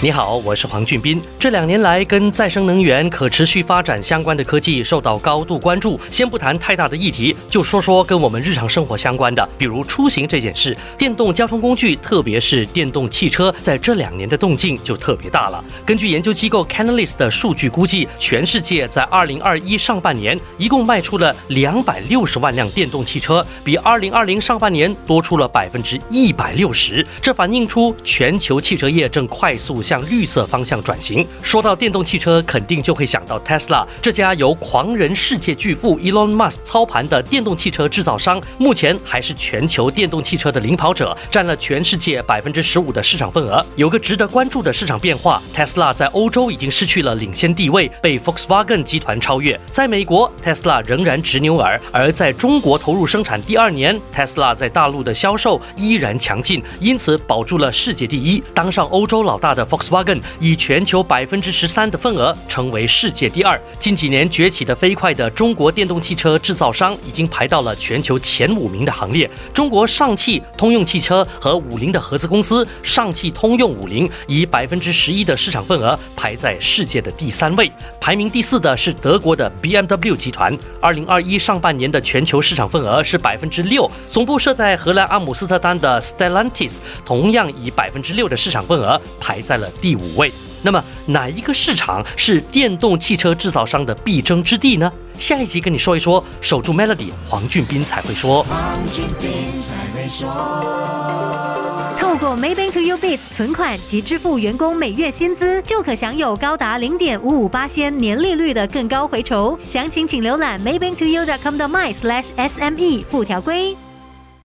你好，我是黄俊斌。这两年来，跟再生能源、可持续发展相关的科技受到高度关注。先不谈太大的议题，就说说跟我们日常生活相关的，比如出行这件事。电动交通工具，特别是电动汽车，在这两年的动静就特别大了。根据研究机构 Canalys 的数据估计，全世界在2021上半年一共卖出了260万辆电动汽车，比2020上半年多出了百分之一百六十。这反映出全球汽车业正快速。向绿色方向转型。说到电动汽车，肯定就会想到 Tesla 这家由狂人世界巨富 Elon Musk 操盘的电动汽车制造商，目前还是全球电动汽车的领跑者，占了全世界百分之十五的市场份额。有个值得关注的市场变化，Tesla 在欧洲已经失去了领先地位，被 Volkswagen 集团超越。在美国，Tesla 仍然执牛耳；而在中国投入生产第二年，Tesla 在大陆的销售依然强劲，因此保住了世界第一，当上欧洲老大的 Volkswagen 以全球百分之十三的份额成为世界第二。近几年崛起的飞快的中国电动汽车制造商已经排到了全球前五名的行列。中国上汽通用汽车和五菱的合资公司上汽通用五菱以百分之十一的市场份额排在世界的第三位。排名第四的是德国的 BMW 集团，二零二一上半年的全球市场份额是百分之六。总部设在荷兰阿姆斯特丹的 Stellantis 同样以百分之六的市场份额排在了。第五位，那么哪一个市场是电动汽车制造商的必争之地呢？下一集跟你说一说，守住 Melody，黄俊斌才会说。黄俊斌才会说。透过 Maybank to You Biz 存款及支付员工每月薪资，就可享有高达零点五五八仙年利率的更高回酬。详情请浏览 Maybank to You dot com 的 my slash SME 附条规。